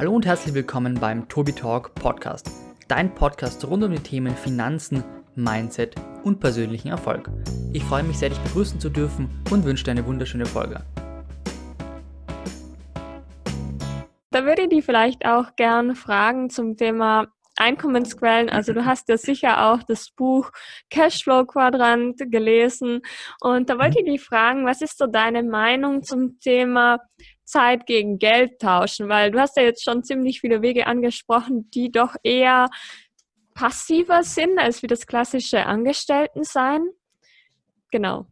Hallo und herzlich willkommen beim Tobi Talk Podcast, dein Podcast rund um die Themen Finanzen, Mindset und persönlichen Erfolg. Ich freue mich sehr, dich begrüßen zu dürfen und wünsche dir eine wunderschöne Folge. Da würde ich dich vielleicht auch gern fragen zum Thema Einkommensquellen. Also du hast ja sicher auch das Buch Cashflow Quadrant gelesen. Und da wollte ich dich fragen, was ist so deine Meinung zum Thema Zeit gegen Geld tauschen? Weil du hast ja jetzt schon ziemlich viele Wege angesprochen, die doch eher passiver sind als wie das klassische Angestelltensein. Genau.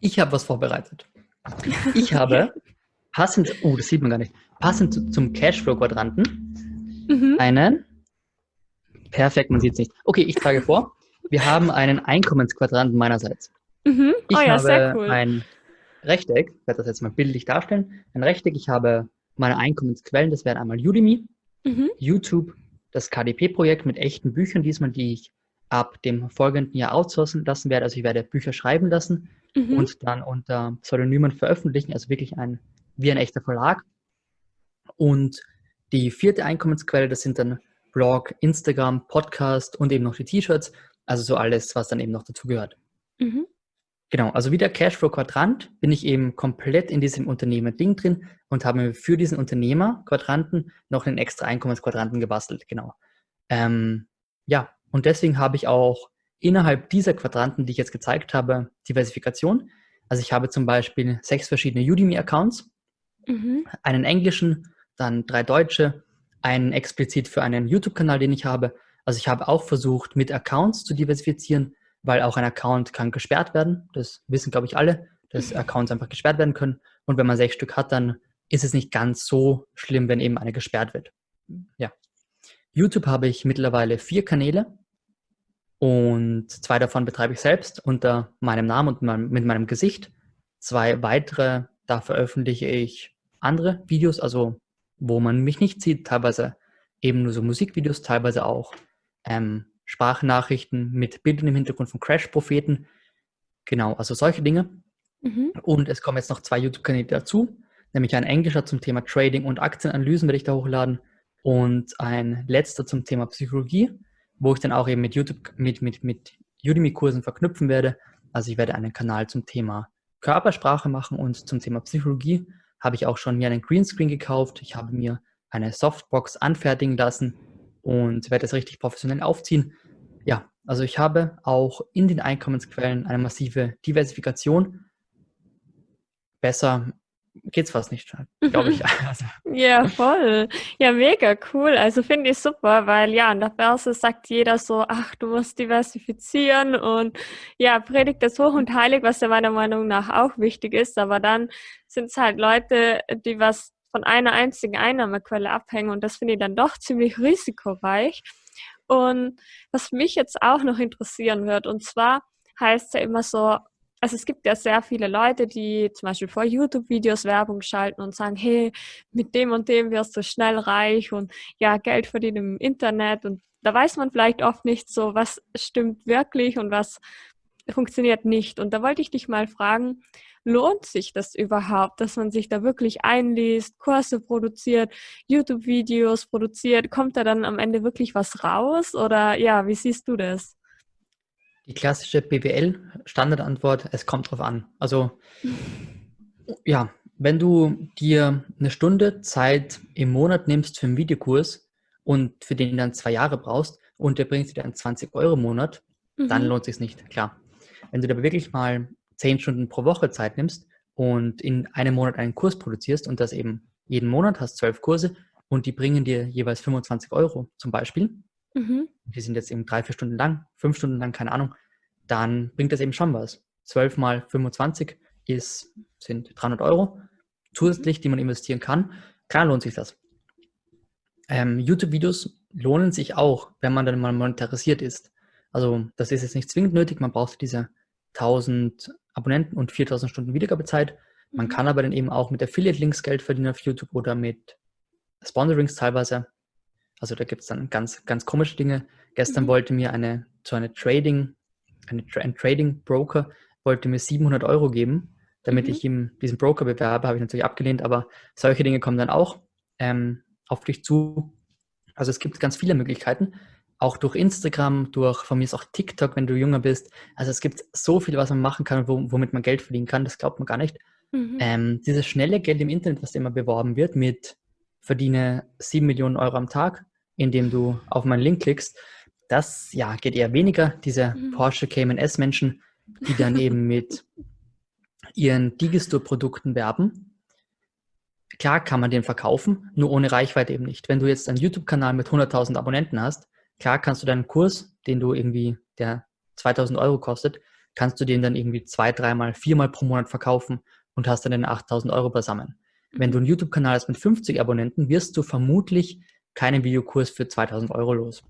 Ich habe was vorbereitet. Ich habe passend, oh, das sieht man gar nicht, passend zum Cashflow-Quadranten mhm. einen, perfekt, man sieht es nicht. Okay, ich trage vor, wir haben einen Einkommensquadranten meinerseits. Mhm. Oh, ich ja, habe cool. ein Rechteck, ich werde das jetzt mal bildlich darstellen, ein Rechteck, ich habe meine Einkommensquellen, das wären einmal Udemy, mhm. YouTube, das KDP-Projekt mit echten Büchern diesmal, die ich ab dem folgenden Jahr outsourcen lassen werde. Also ich werde Bücher schreiben lassen mhm. und dann unter Pseudonymen veröffentlichen, also wirklich ein, wie ein echter Verlag. Und die vierte Einkommensquelle, das sind dann Blog, Instagram, Podcast und eben noch die T-Shirts, also so alles, was dann eben noch dazu gehört. Mhm. Genau, also wie der Cashflow-Quadrant bin ich eben komplett in diesem Unternehmer-Ding drin und habe für diesen Unternehmer-Quadranten noch einen extra Einkommensquadranten gebastelt. Genau. Ähm, ja, und deswegen habe ich auch innerhalb dieser Quadranten, die ich jetzt gezeigt habe, Diversifikation. Also ich habe zum Beispiel sechs verschiedene Udemy-Accounts, mhm. einen englischen, dann drei deutsche, einen explizit für einen YouTube-Kanal, den ich habe. Also ich habe auch versucht, mit Accounts zu diversifizieren, weil auch ein Account kann gesperrt werden. Das wissen, glaube ich, alle, dass mhm. Accounts einfach gesperrt werden können. Und wenn man sechs Stück hat, dann ist es nicht ganz so schlimm, wenn eben eine gesperrt wird. Ja. YouTube habe ich mittlerweile vier Kanäle und zwei davon betreibe ich selbst unter meinem Namen und mit meinem Gesicht. Zwei weitere, da veröffentliche ich andere Videos, also wo man mich nicht sieht, teilweise eben nur so Musikvideos, teilweise auch ähm, Sprachnachrichten mit Bildern im Hintergrund von Crash-Propheten. Genau, also solche Dinge. Mhm. Und es kommen jetzt noch zwei YouTube-Kanäle dazu, nämlich ein englischer zum Thema Trading und Aktienanalysen werde ich da hochladen und ein letzter zum Thema Psychologie, wo ich dann auch eben mit YouTube, mit, mit, mit Udemy-Kursen verknüpfen werde. Also ich werde einen Kanal zum Thema Körpersprache machen und zum Thema Psychologie habe ich auch schon mir einen Greenscreen gekauft. Ich habe mir eine Softbox anfertigen lassen und werde das richtig professionell aufziehen. Ja, also ich habe auch in den Einkommensquellen eine massive Diversifikation. Besser geht's fast nicht, glaube ich. Also. Ja, voll. Ja, mega cool. Also finde ich super, weil ja, in der Börse sagt jeder so, ach, du musst diversifizieren und ja, predigt das hoch und heilig, was ja meiner Meinung nach auch wichtig ist. Aber dann sind es halt Leute, die was von einer einzigen Einnahmequelle abhängen und das finde ich dann doch ziemlich risikoreich. Und was mich jetzt auch noch interessieren wird, und zwar heißt es ja immer so, also es gibt ja sehr viele Leute, die zum Beispiel vor YouTube-Videos Werbung schalten und sagen, hey, mit dem und dem wirst du schnell reich und ja, Geld verdienen im Internet. Und da weiß man vielleicht oft nicht so, was stimmt wirklich und was funktioniert nicht. Und da wollte ich dich mal fragen, lohnt sich das überhaupt, dass man sich da wirklich einliest, Kurse produziert, YouTube-Videos produziert? Kommt da dann am Ende wirklich was raus? Oder ja, wie siehst du das? Die klassische BWL-Standardantwort, es kommt drauf an. Also ja, wenn du dir eine Stunde Zeit im Monat nimmst für einen Videokurs und für den dann zwei Jahre brauchst und der bringt dir dann 20 Euro im Monat, mhm. dann lohnt es sich nicht, klar. Wenn du aber wirklich mal zehn Stunden pro Woche Zeit nimmst und in einem Monat einen Kurs produzierst und das eben jeden Monat hast zwölf Kurse und die bringen dir jeweils 25 Euro zum Beispiel, mhm. die sind jetzt eben drei, vier Stunden lang, fünf Stunden lang, keine Ahnung, dann bringt das eben schon was. Zwölf mal 25 ist, sind 300 Euro zusätzlich, die man investieren kann. Klar lohnt sich das. Ähm, YouTube-Videos lohnen sich auch, wenn man dann mal monetarisiert ist. Also das ist jetzt nicht zwingend nötig, man braucht diese 1000 Abonnenten und 4000 Stunden Wiedergabezeit. Man mhm. kann aber dann eben auch mit Affiliate-Links Geld verdienen auf YouTube oder mit Sponsorings teilweise. Also da gibt es dann ganz, ganz komische Dinge. Gestern mhm. wollte mir eine, so eine Trading, eine, ein Trading-Broker wollte mir 700 Euro geben, damit mhm. ich ihm diesen Broker bewerbe. Habe ich natürlich abgelehnt, aber solche Dinge kommen dann auch. Ähm, auf dich zu. Also es gibt ganz viele Möglichkeiten, auch durch Instagram, durch von mir ist auch TikTok, wenn du jünger bist. Also es gibt so viel, was man machen kann, womit man Geld verdienen kann, das glaubt man gar nicht. Mhm. Ähm, dieses schnelle Geld im Internet, was immer beworben wird, mit verdiene 7 Millionen Euro am Tag, indem du auf meinen Link klickst, das ja geht eher weniger. Diese mhm. Porsche Cayman S Menschen, die dann eben mit ihren Digistore-Produkten werben. Klar kann man den verkaufen, nur ohne Reichweite eben nicht. Wenn du jetzt einen YouTube-Kanal mit 100.000 Abonnenten hast, klar kannst du deinen Kurs, den du irgendwie, der 2000 Euro kostet, kannst du den dann irgendwie zwei, dreimal, viermal pro Monat verkaufen und hast dann den 8000 Euro beisammen. Wenn du einen YouTube-Kanal hast mit 50 Abonnenten, wirst du vermutlich keinen Videokurs für 2000 Euro los.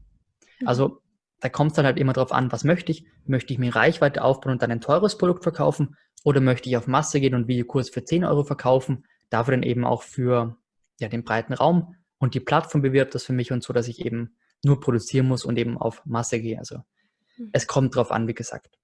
Mhm. Also da kommt es dann halt immer darauf an, was möchte ich? Möchte ich mir Reichweite aufbauen und dann ein teures Produkt verkaufen? Oder möchte ich auf Masse gehen und Videokurs für 10 Euro verkaufen? Dafür dann eben auch für ja, den breiten Raum und die Plattform bewirbt das für mich und so, dass ich eben nur produzieren muss und eben auf Masse gehe. Also mhm. es kommt drauf an, wie gesagt.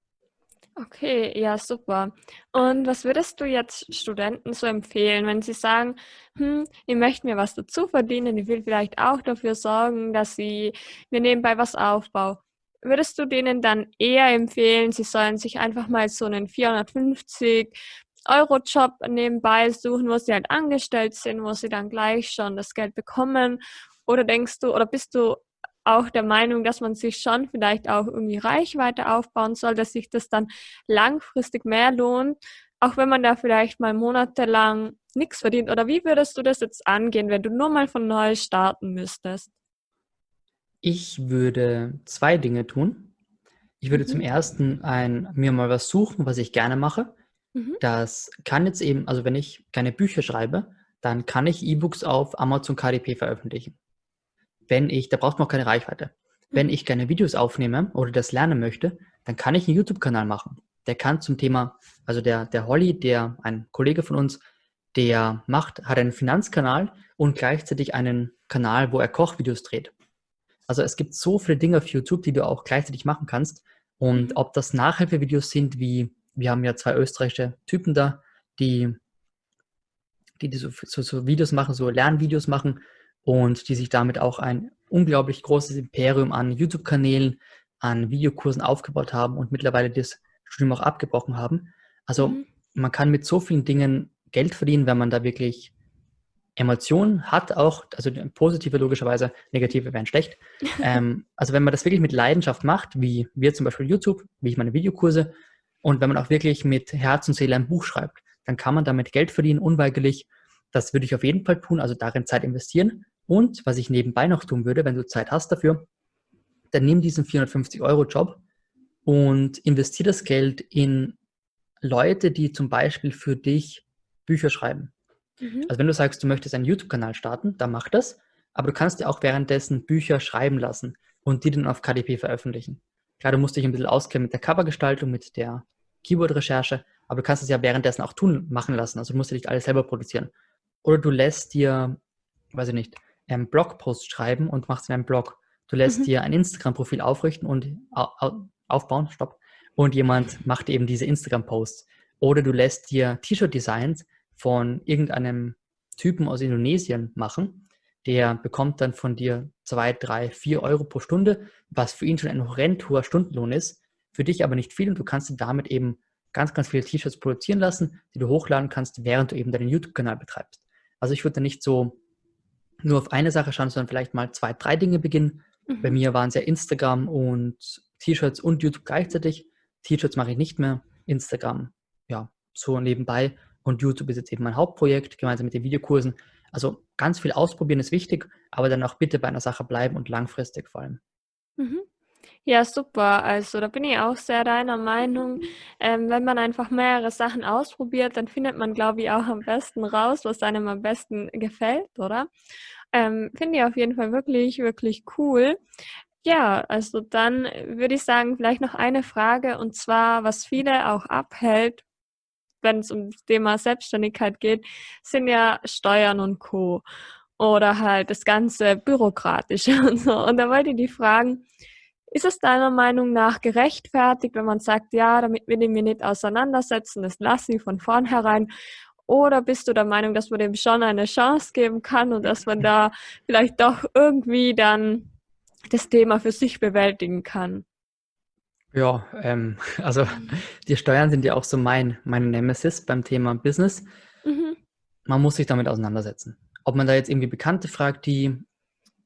Okay, ja, super. Und was würdest du jetzt Studenten so empfehlen, wenn sie sagen, hm, ich möchte mir was dazu verdienen, ich will vielleicht auch dafür sorgen, dass sie mir nebenbei was aufbauen. Würdest du denen dann eher empfehlen, sie sollen sich einfach mal so einen 450 Euro Job nebenbei suchen, wo sie halt angestellt sind, wo sie dann gleich schon das Geld bekommen? Oder denkst du, oder bist du auch der Meinung, dass man sich schon vielleicht auch irgendwie Reichweite aufbauen soll, dass sich das dann langfristig mehr lohnt, auch wenn man da vielleicht mal monatelang nichts verdient. Oder wie würdest du das jetzt angehen, wenn du nur mal von neu starten müsstest? Ich würde zwei Dinge tun. Ich würde mhm. zum ersten ein, mir mal was suchen, was ich gerne mache. Mhm. Das kann jetzt eben, also wenn ich keine Bücher schreibe, dann kann ich E-Books auf Amazon KDP veröffentlichen wenn ich, da braucht man auch keine Reichweite. Wenn mhm. ich gerne Videos aufnehme oder das lernen möchte, dann kann ich einen YouTube-Kanal machen. Der kann zum Thema, also der, der Holly, der, ein Kollege von uns, der macht, hat einen Finanzkanal und gleichzeitig einen Kanal, wo er Kochvideos dreht. Also es gibt so viele Dinge auf YouTube, die du auch gleichzeitig machen kannst. Und mhm. ob das Nachhilfevideos sind, wie wir haben ja zwei österreichische Typen da, die, die, die so, so, so Videos machen, so Lernvideos machen, und die sich damit auch ein unglaublich großes Imperium an YouTube-Kanälen, an Videokursen aufgebaut haben und mittlerweile das Studium auch abgebrochen haben. Also mhm. man kann mit so vielen Dingen Geld verdienen, wenn man da wirklich Emotionen hat, auch, also positive logischerweise, negative wären schlecht. ähm, also wenn man das wirklich mit Leidenschaft macht, wie wir zum Beispiel YouTube, wie ich meine Videokurse, und wenn man auch wirklich mit Herz und Seele ein Buch schreibt, dann kann man damit Geld verdienen, unweigerlich. Das würde ich auf jeden Fall tun, also darin Zeit investieren. Und was ich nebenbei noch tun würde, wenn du Zeit hast dafür, dann nimm diesen 450-Euro-Job und investier das Geld in Leute, die zum Beispiel für dich Bücher schreiben. Mhm. Also wenn du sagst, du möchtest einen YouTube-Kanal starten, dann mach das, aber du kannst dir auch währenddessen Bücher schreiben lassen und die dann auf KDP veröffentlichen. Klar, du musst dich ein bisschen auskennen mit der Covergestaltung, mit der Keyword-Recherche, aber du kannst es ja währenddessen auch tun, machen lassen. Also du musst ja nicht alles selber produzieren. Oder du lässt dir, weiß ich nicht, einen Blogpost schreiben und machst in einem Blog. Du lässt mhm. dir ein Instagram-Profil aufrichten und aufbauen, stopp. Und jemand macht eben diese Instagram-Posts. Oder du lässt dir T-Shirt-Designs von irgendeinem Typen aus Indonesien machen. Der bekommt dann von dir zwei, drei, vier Euro pro Stunde, was für ihn schon ein horrend hoher Stundenlohn ist. Für dich aber nicht viel und du kannst damit eben ganz, ganz viele T-Shirts produzieren lassen, die du hochladen kannst, während du eben deinen YouTube-Kanal betreibst. Also ich würde da nicht so nur auf eine Sache schauen, sondern vielleicht mal zwei, drei Dinge beginnen. Mhm. Bei mir waren es ja Instagram und T-Shirts und YouTube gleichzeitig. T-Shirts mache ich nicht mehr. Instagram, ja, so nebenbei. Und YouTube ist jetzt eben mein Hauptprojekt, gemeinsam mit den Videokursen. Also ganz viel ausprobieren ist wichtig, aber dann auch bitte bei einer Sache bleiben und langfristig vor allem. Mhm. Ja, super. Also da bin ich auch sehr deiner Meinung. Ähm, wenn man einfach mehrere Sachen ausprobiert, dann findet man, glaube ich, auch am besten raus, was einem am besten gefällt, oder? Ähm, Finde ich auf jeden Fall wirklich, wirklich cool. Ja, also dann würde ich sagen, vielleicht noch eine Frage und zwar, was viele auch abhält, wenn es um das Thema Selbstständigkeit geht, sind ja Steuern und Co. Oder halt das ganze Bürokratische und so. Und da wollte ich die fragen, ist es deiner Meinung nach gerechtfertigt, wenn man sagt, ja, damit will ich mich nicht auseinandersetzen, das lasse ich von vornherein? Oder bist du der Meinung, dass man dem schon eine Chance geben kann und dass man da vielleicht doch irgendwie dann das Thema für sich bewältigen kann? Ja, ähm, also die Steuern sind ja auch so mein, mein Nemesis beim Thema Business. Mhm. Man muss sich damit auseinandersetzen. Ob man da jetzt irgendwie Bekannte fragt, die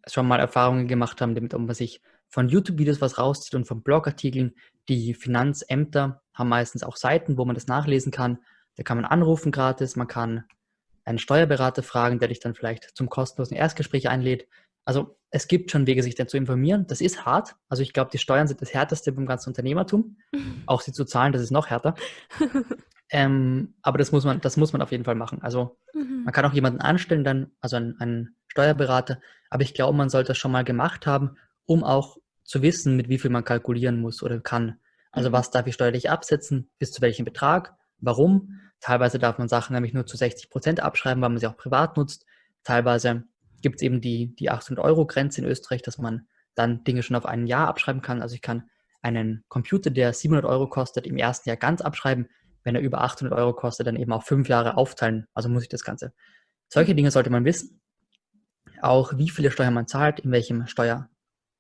schon mal Erfahrungen gemacht haben, damit man sich von YouTube-Videos was rauszieht und von Blogartikeln. Die Finanzämter haben meistens auch Seiten, wo man das nachlesen kann. Da kann man anrufen gratis, man kann einen Steuerberater fragen, der dich dann vielleicht zum kostenlosen Erstgespräch einlädt. Also es gibt schon Wege, sich dann zu informieren. Das ist hart. Also ich glaube, die Steuern sind das Härteste beim ganzen Unternehmertum. Auch sie zu zahlen, das ist noch härter. ähm, aber das muss man, das muss man auf jeden Fall machen. Also mhm. man kann auch jemanden anstellen, dann, also einen, einen Steuerberater. Aber ich glaube, man sollte das schon mal gemacht haben, um auch zu wissen, mit wie viel man kalkulieren muss oder kann. Also mhm. was darf ich steuerlich absetzen, bis zu welchem Betrag, warum. Teilweise darf man Sachen nämlich nur zu 60 Prozent abschreiben, weil man sie auch privat nutzt. Teilweise gibt es eben die, die 800-Euro-Grenze in Österreich, dass man dann Dinge schon auf ein Jahr abschreiben kann. Also ich kann einen Computer, der 700 Euro kostet, im ersten Jahr ganz abschreiben. Wenn er über 800 Euro kostet, dann eben auch fünf Jahre aufteilen. Also muss ich das Ganze. Solche Dinge sollte man wissen. Auch wie viele Steuern man zahlt, in welchem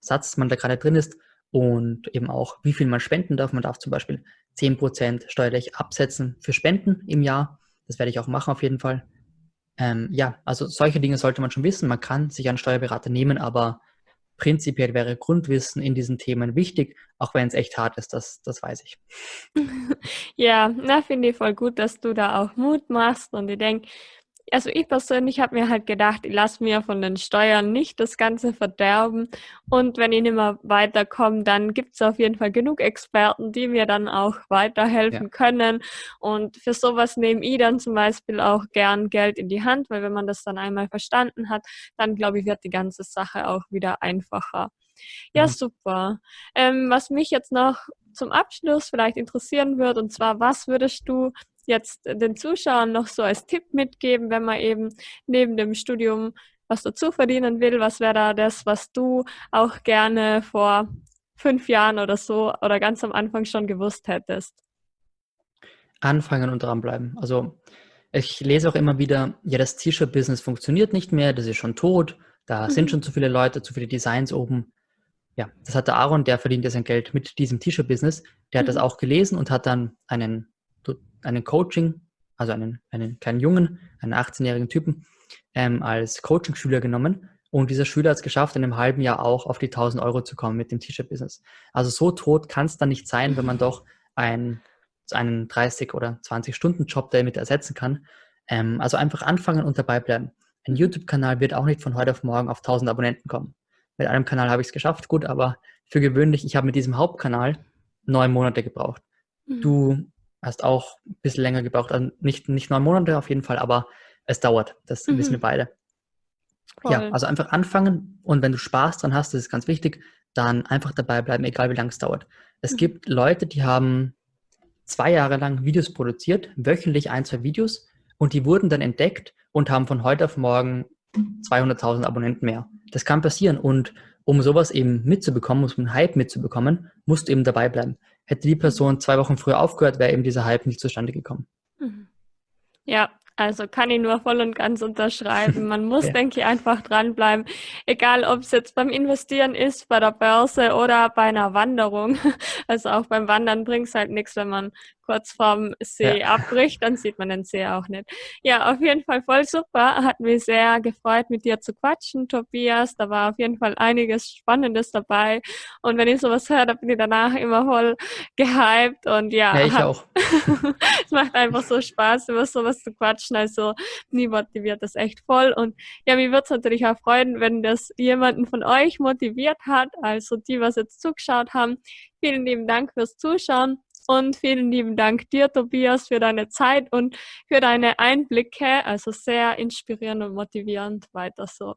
Steuersatz man da gerade drin ist und eben auch, wie viel man spenden darf. Man darf zum Beispiel 10% steuerlich absetzen für Spenden im Jahr. Das werde ich auch machen auf jeden Fall. Ähm, ja, also solche Dinge sollte man schon wissen. Man kann sich einen Steuerberater nehmen, aber prinzipiell wäre Grundwissen in diesen Themen wichtig, auch wenn es echt hart ist, das, das weiß ich. Ja, na, finde ich voll gut, dass du da auch Mut machst und ich denke, also ich persönlich habe mir halt gedacht, ich lasse mir von den Steuern nicht das Ganze verderben. Und wenn ich nicht mehr weiterkomme, dann gibt es auf jeden Fall genug Experten, die mir dann auch weiterhelfen ja. können. Und für sowas nehme ich dann zum Beispiel auch gern Geld in die Hand, weil wenn man das dann einmal verstanden hat, dann glaube ich, wird die ganze Sache auch wieder einfacher. Ja, ja. super. Ähm, was mich jetzt noch zum Abschluss vielleicht interessieren würde, und zwar, was würdest du jetzt den Zuschauern noch so als Tipp mitgeben, wenn man eben neben dem Studium was dazu verdienen will? Was wäre da das, was du auch gerne vor fünf Jahren oder so oder ganz am Anfang schon gewusst hättest? Anfangen und dranbleiben. Also ich lese auch immer wieder, ja, das T-Shirt-Business funktioniert nicht mehr, das ist schon tot, da mhm. sind schon zu viele Leute, zu viele Designs oben. Ja, das hat der Aaron, der verdient ja sein Geld mit diesem T-Shirt-Business. Der hat mhm. das auch gelesen und hat dann einen einen Coaching, also einen, einen kleinen Jungen, einen 18-jährigen Typen, ähm, als Coaching-Schüler genommen. Und dieser Schüler hat es geschafft, in einem halben Jahr auch auf die 1000 Euro zu kommen mit dem T-Shirt-Business. Also so tot kann es dann nicht sein, wenn man doch ein, einen 30 oder 20 Stunden Job damit ersetzen kann. Ähm, also einfach anfangen und dabei bleiben. Ein YouTube-Kanal wird auch nicht von heute auf morgen auf 1000 Abonnenten kommen. Mit einem Kanal habe ich es geschafft, gut, aber für gewöhnlich, ich habe mit diesem Hauptkanal neun Monate gebraucht. Mhm. Du hast auch ein bisschen länger gebraucht. Also nicht, nicht neun Monate auf jeden Fall, aber es dauert. Das mhm. wissen wir beide. Cool. Ja, also einfach anfangen und wenn du Spaß dran hast, das ist ganz wichtig, dann einfach dabei bleiben, egal wie lange es dauert. Es mhm. gibt Leute, die haben zwei Jahre lang Videos produziert, wöchentlich ein, zwei Videos und die wurden dann entdeckt und haben von heute auf morgen 200.000 Abonnenten mehr. Das kann passieren und um sowas eben mitzubekommen, um einen Hype mitzubekommen, musst du eben dabei bleiben. Hätte die Person zwei Wochen früher aufgehört, wäre eben dieser Hype nicht zustande gekommen. Mhm. Ja, also kann ich nur voll und ganz unterschreiben. Man muss, ja. denke ich, einfach dranbleiben. Egal, ob es jetzt beim Investieren ist, bei der Börse oder bei einer Wanderung. Also auch beim Wandern bringt es halt nichts, wenn man kurz vorm See ja. abbricht, dann sieht man den See auch nicht. Ja, auf jeden Fall voll super. Hat mich sehr gefreut, mit dir zu quatschen, Tobias. Da war auf jeden Fall einiges Spannendes dabei. Und wenn ich sowas höre, dann bin ich danach immer voll gehypt. Und ja, ja ich hat, auch. es macht einfach so Spaß, über sowas zu quatschen. Also nie motiviert das echt voll. Und ja, mir würde es natürlich auch freuen, wenn das jemanden von euch motiviert hat. Also die, was jetzt zugeschaut haben. Vielen lieben Dank fürs Zuschauen. Und vielen lieben Dank dir, Tobias, für deine Zeit und für deine Einblicke. Also sehr inspirierend und motivierend. Weiter so.